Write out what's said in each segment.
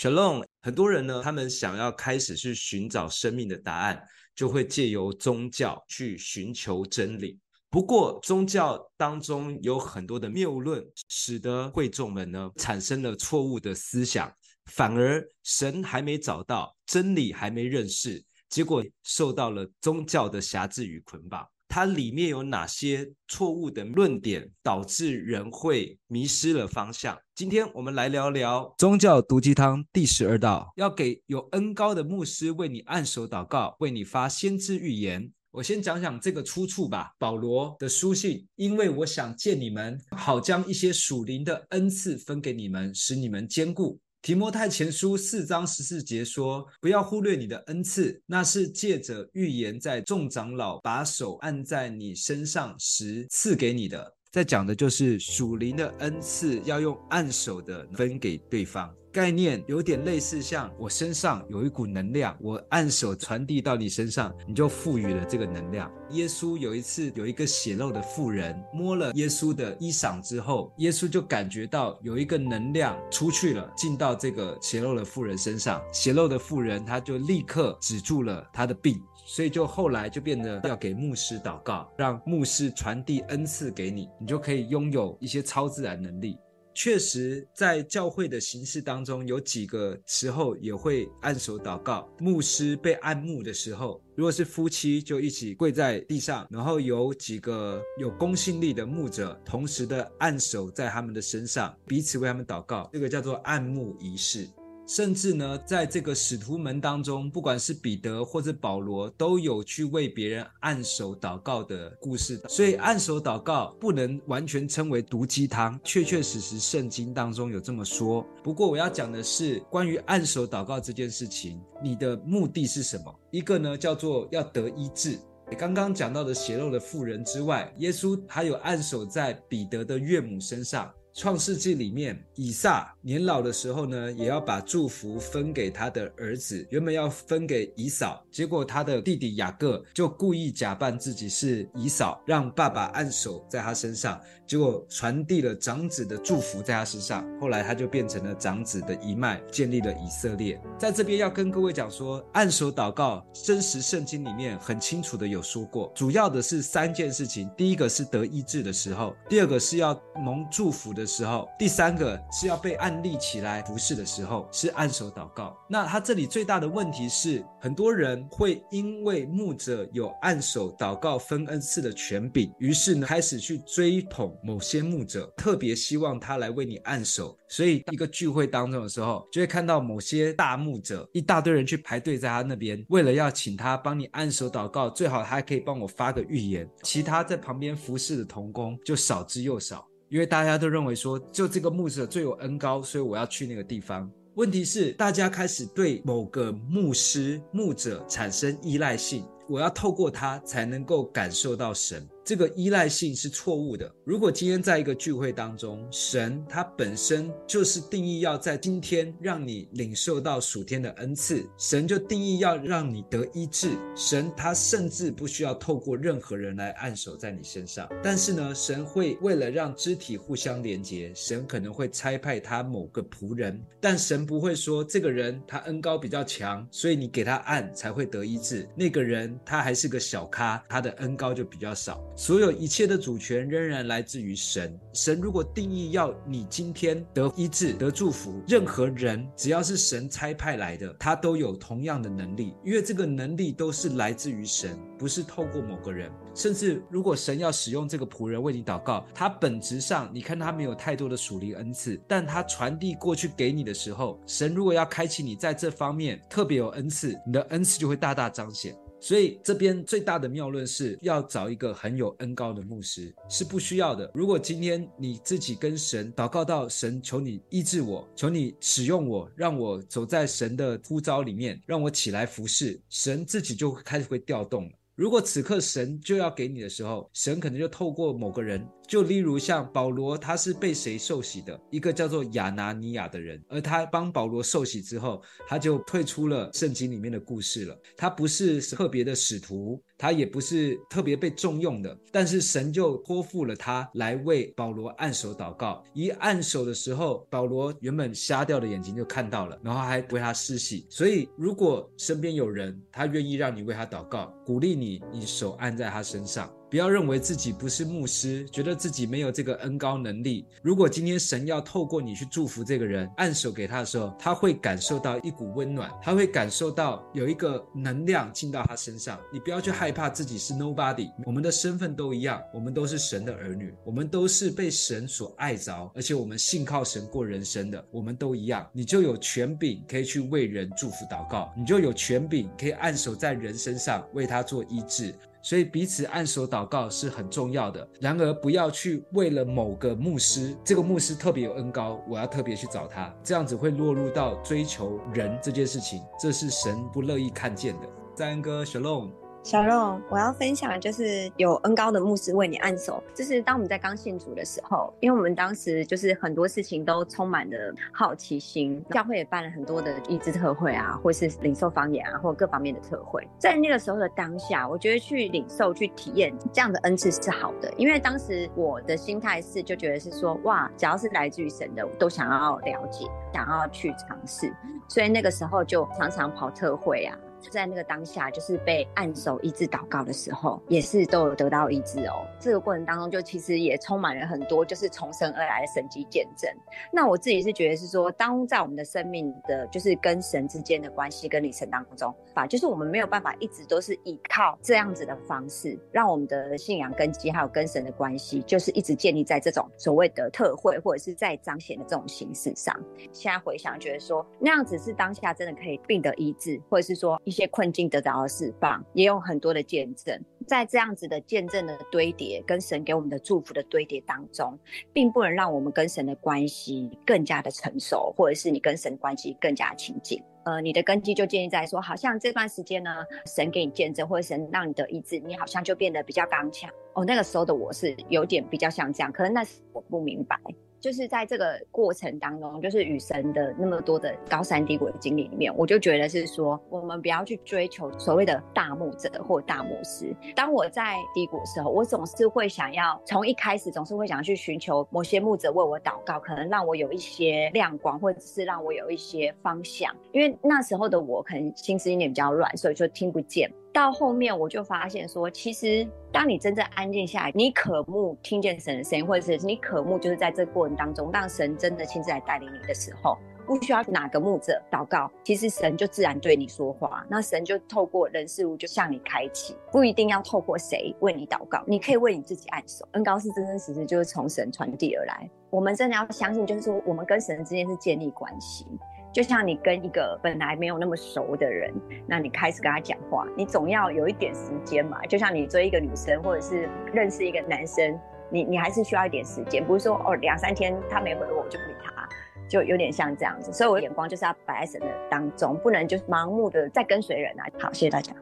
Shalom，很多人呢，他们想要开始去寻找生命的答案，就会借由宗教去寻求真理。不过，宗教当中有很多的谬论，使得会众们呢产生了错误的思想，反而神还没找到，真理还没认识，结果受到了宗教的辖制与捆绑。它里面有哪些错误的论点，导致人会迷失了方向？今天我们来聊聊宗教毒鸡汤第十二道，要给有恩高的牧师为你按手祷告，为你发先知预言。我先讲讲这个出处吧。保罗的书信，因为我想见你们，好将一些属灵的恩赐分给你们，使你们坚固。提摩太前书四章十四节说：“不要忽略你的恩赐，那是借着预言，在众长老把手按在你身上时赐给你的。”在讲的就是属灵的恩赐，要用按手的分给对方。概念有点类似，像我身上有一股能量，我按手传递到你身上，你就赋予了这个能量。耶稣有一次有一个血漏的妇人摸了耶稣的衣裳之后，耶稣就感觉到有一个能量出去了，进到这个血漏的妇人身上，血漏的妇人他就立刻止住了他的病，所以就后来就变得要给牧师祷告，让牧师传递恩赐给你，你就可以拥有一些超自然能力。确实，在教会的形式当中，有几个时候也会按手祷告。牧师被按牧的时候，如果是夫妻，就一起跪在地上，然后有几个有公信力的牧者，同时的按手在他们的身上，彼此为他们祷告。这个叫做按牧仪式。甚至呢，在这个使徒们当中，不管是彼得或者保罗，都有去为别人按手祷告的故事。所以，按手祷告不能完全称为毒鸡汤，确确实实圣经当中有这么说。不过，我要讲的是关于按手祷告这件事情，你的目的是什么？一个呢，叫做要得医治。刚刚讲到的血肉的妇人之外，耶稣还有按手在彼得的岳母身上。创世纪里面，以撒年老的时候呢，也要把祝福分给他的儿子，原本要分给以扫，结果他的弟弟雅各就故意假扮自己是以扫，让爸爸按手在他身上，结果传递了长子的祝福在他身上，后来他就变成了长子的一脉，建立了以色列。在这边要跟各位讲说，按手祷告，真实圣经里面很清楚的有说过，主要的是三件事情，第一个是得医治的时候，第二个是要蒙祝福的时候，第三个是要被按立起来服侍的时候，是按手祷告。那他这里最大的问题是，很多人会因为牧者有按手祷告分恩赐的权柄，于是呢开始去追捧某些牧者，特别希望他来为你按手。所以一个聚会当中的时候，就会看到某些大牧者，一大堆人去排队在他那边，为了要请他帮你按手祷告，最好他还可以帮我发个预言。其他在旁边服侍的童工就少之又少。因为大家都认为说，就这个牧者最有恩高，所以我要去那个地方。问题是，大家开始对某个牧师、牧者产生依赖性，我要透过他才能够感受到神。这个依赖性是错误的。如果今天在一个聚会当中，神他本身就是定义要在今天让你领受到属天的恩赐，神就定义要让你得医治。神他甚至不需要透过任何人来按手在你身上，但是呢，神会为了让肢体互相连接，神可能会差派他某个仆人，但神不会说这个人他恩高比较强，所以你给他按才会得医治。那个人他还是个小咖，他的恩高就比较少。所有一切的主权仍然来自于神。神如果定义要你今天得医治、得祝福，任何人只要是神差派来的，他都有同样的能力，因为这个能力都是来自于神，不是透过某个人。甚至如果神要使用这个仆人为你祷告，他本质上你看他没有太多的属灵恩赐，但他传递过去给你的时候，神如果要开启你在这方面特别有恩赐，你的恩赐就会大大彰显。所以这边最大的谬论是要找一个很有恩高的牧师，是不需要的。如果今天你自己跟神祷告到神，求你医治我，求你使用我，让我走在神的呼召里面，让我起来服侍，神自己就开始会调动了。如果此刻神就要给你的时候，神可能就透过某个人，就例如像保罗，他是被谁受洗的？一个叫做亚拿尼亚的人，而他帮保罗受洗之后，他就退出了圣经里面的故事了。他不是特别的使徒，他也不是特别被重用的，但是神就托付了他来为保罗按手祷告。一按手的时候，保罗原本瞎掉的眼睛就看到了，然后还为他施洗。所以，如果身边有人，他愿意让你为他祷告，鼓励你，你手按在他身上。不要认为自己不是牧师，觉得自己没有这个恩高能力。如果今天神要透过你去祝福这个人，按手给他的时候，他会感受到一股温暖，他会感受到有一个能量进到他身上。你不要去害怕自己是 nobody，我们的身份都一样，我们都是神的儿女，我们都是被神所爱着，而且我们信靠神过人生的，我们都一样。你就有权柄可以去为人祝福祷告，你就有权柄可以按手在人身上为他做医治。所以彼此按手祷告是很重要的。然而，不要去为了某个牧师，这个牧师特别有恩高，我要特别去找他，这样子会落入到追求人这件事情，这是神不乐意看见的。赞恩哥雪龙。小肉，我要分享就是有恩高的牧师为你按手。就是当我们在刚信主的时候，因为我们当时就是很多事情都充满了好奇心，教会也办了很多的医治特会啊，或是领受方言啊，或各方面的特会。在那个时候的当下，我觉得去领受、去体验这样的恩赐是好的，因为当时我的心态是就觉得是说，哇，只要是来自于神的，我都想要了解，想要去尝试，所以那个时候就常常跑特会啊。就在那个当下，就是被按手医治祷告的时候，也是都有得到医治哦。这个过程当中，就其实也充满了很多就是从神而来的神迹见证。那我自己是觉得是说，当在我们的生命的，就是跟神之间的关系跟旅程当中，吧，就是我们没有办法一直都是依靠这样子的方式，让我们的信仰根基还有跟神的关系，就是一直建立在这种所谓的特会或者是在彰显的这种形式上。现在回想，觉得说那样子是当下真的可以病得医治，或者是说。一些困境得到了释放，也有很多的见证。在这样子的见证的堆叠，跟神给我们的祝福的堆叠当中，并不能让我们跟神的关系更加的成熟，或者是你跟神关系更加亲近。呃，你的根基就建立在说，好像这段时间呢，神给你见证，或者神让你的医治，你好像就变得比较刚强。哦，那个时候的我是有点比较像这样，可能那时我不明白。就是在这个过程当中，就是与神的那么多的高山低谷的经历里面，我就觉得是说，我们不要去追求所谓的大牧者或大牧师。当我在低谷的时候，我总是会想要从一开始总是会想去寻求某些牧者为我祷告，可能让我有一些亮光，或者是让我有一些方向。因为那时候的我可能心思有点比较乱，所以就听不见。到后面我就发现说，其实当你真正安静下来，你渴慕听见神的声音，或者是你渴慕就是在这个过程当中，让神真的亲自来带领你的时候，不需要哪个牧者祷告，其实神就自然对你说话。那神就透过人事物就向你开启，不一定要透过谁为你祷告，你可以为你自己按手。恩膏是真真实实就是从神传递而来。我们真的要相信，就是说我们跟神之间是建立关系。就像你跟一个本来没有那么熟的人，那你开始跟他讲话，你总要有一点时间嘛。就像你追一个女生，或者是认识一个男生，你你还是需要一点时间，不是说哦两三天他没回我，我就不理他，就有点像这样子。所以我的眼光就是要摆在神的当中，不能就是盲目的在跟随人啊。好，谢谢大家。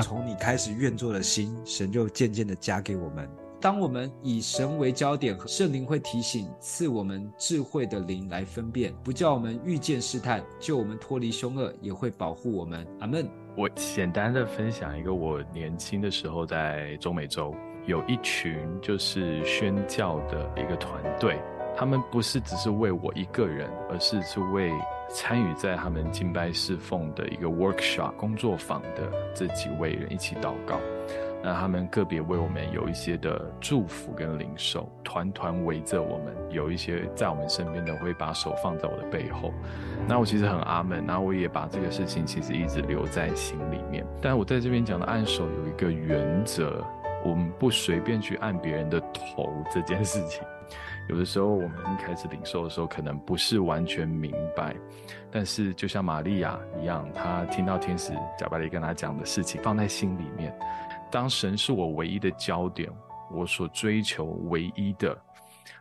从你开始愿做的心，神就渐渐的加给我们。当我们以神为焦点，圣灵会提醒，赐我们智慧的灵来分辨，不叫我们遇见试探，救我们脱离凶恶，也会保护我们。阿门。我简单的分享一个，我年轻的时候在中美洲有一群就是宣教的一个团队，他们不是只是为我一个人，而是是为参与在他们敬拜侍奉的一个 workshop 工作坊的这几位人一起祷告。那他们个别为我们有一些的祝福跟领受，团团围着我们，有一些在我们身边的会把手放在我的背后。那我其实很阿门，然后我也把这个事情其实一直留在心里面。但我在这边讲的按手有一个原则，我们不随便去按别人的头这件事情。有的时候我们开始领受的时候，可能不是完全明白，但是就像玛利亚一样，她听到天使贾巴里跟她讲的事情，放在心里面。当神是我唯一的焦点，我所追求唯一的，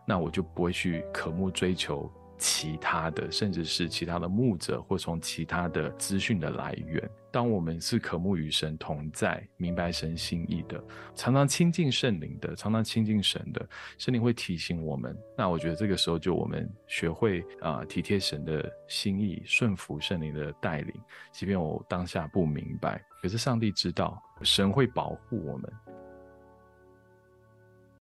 那我就不会去渴慕追求其他的，甚至是其他的牧者，或从其他的资讯的来源。当我们是渴慕与神同在，明白神心意的，常常亲近圣灵的，常常亲近神的，圣灵会提醒我们。那我觉得这个时候就我们学会啊、体贴神的心意，顺服圣灵的带领，即便我当下不明白，可是上帝知道，神会保护我们。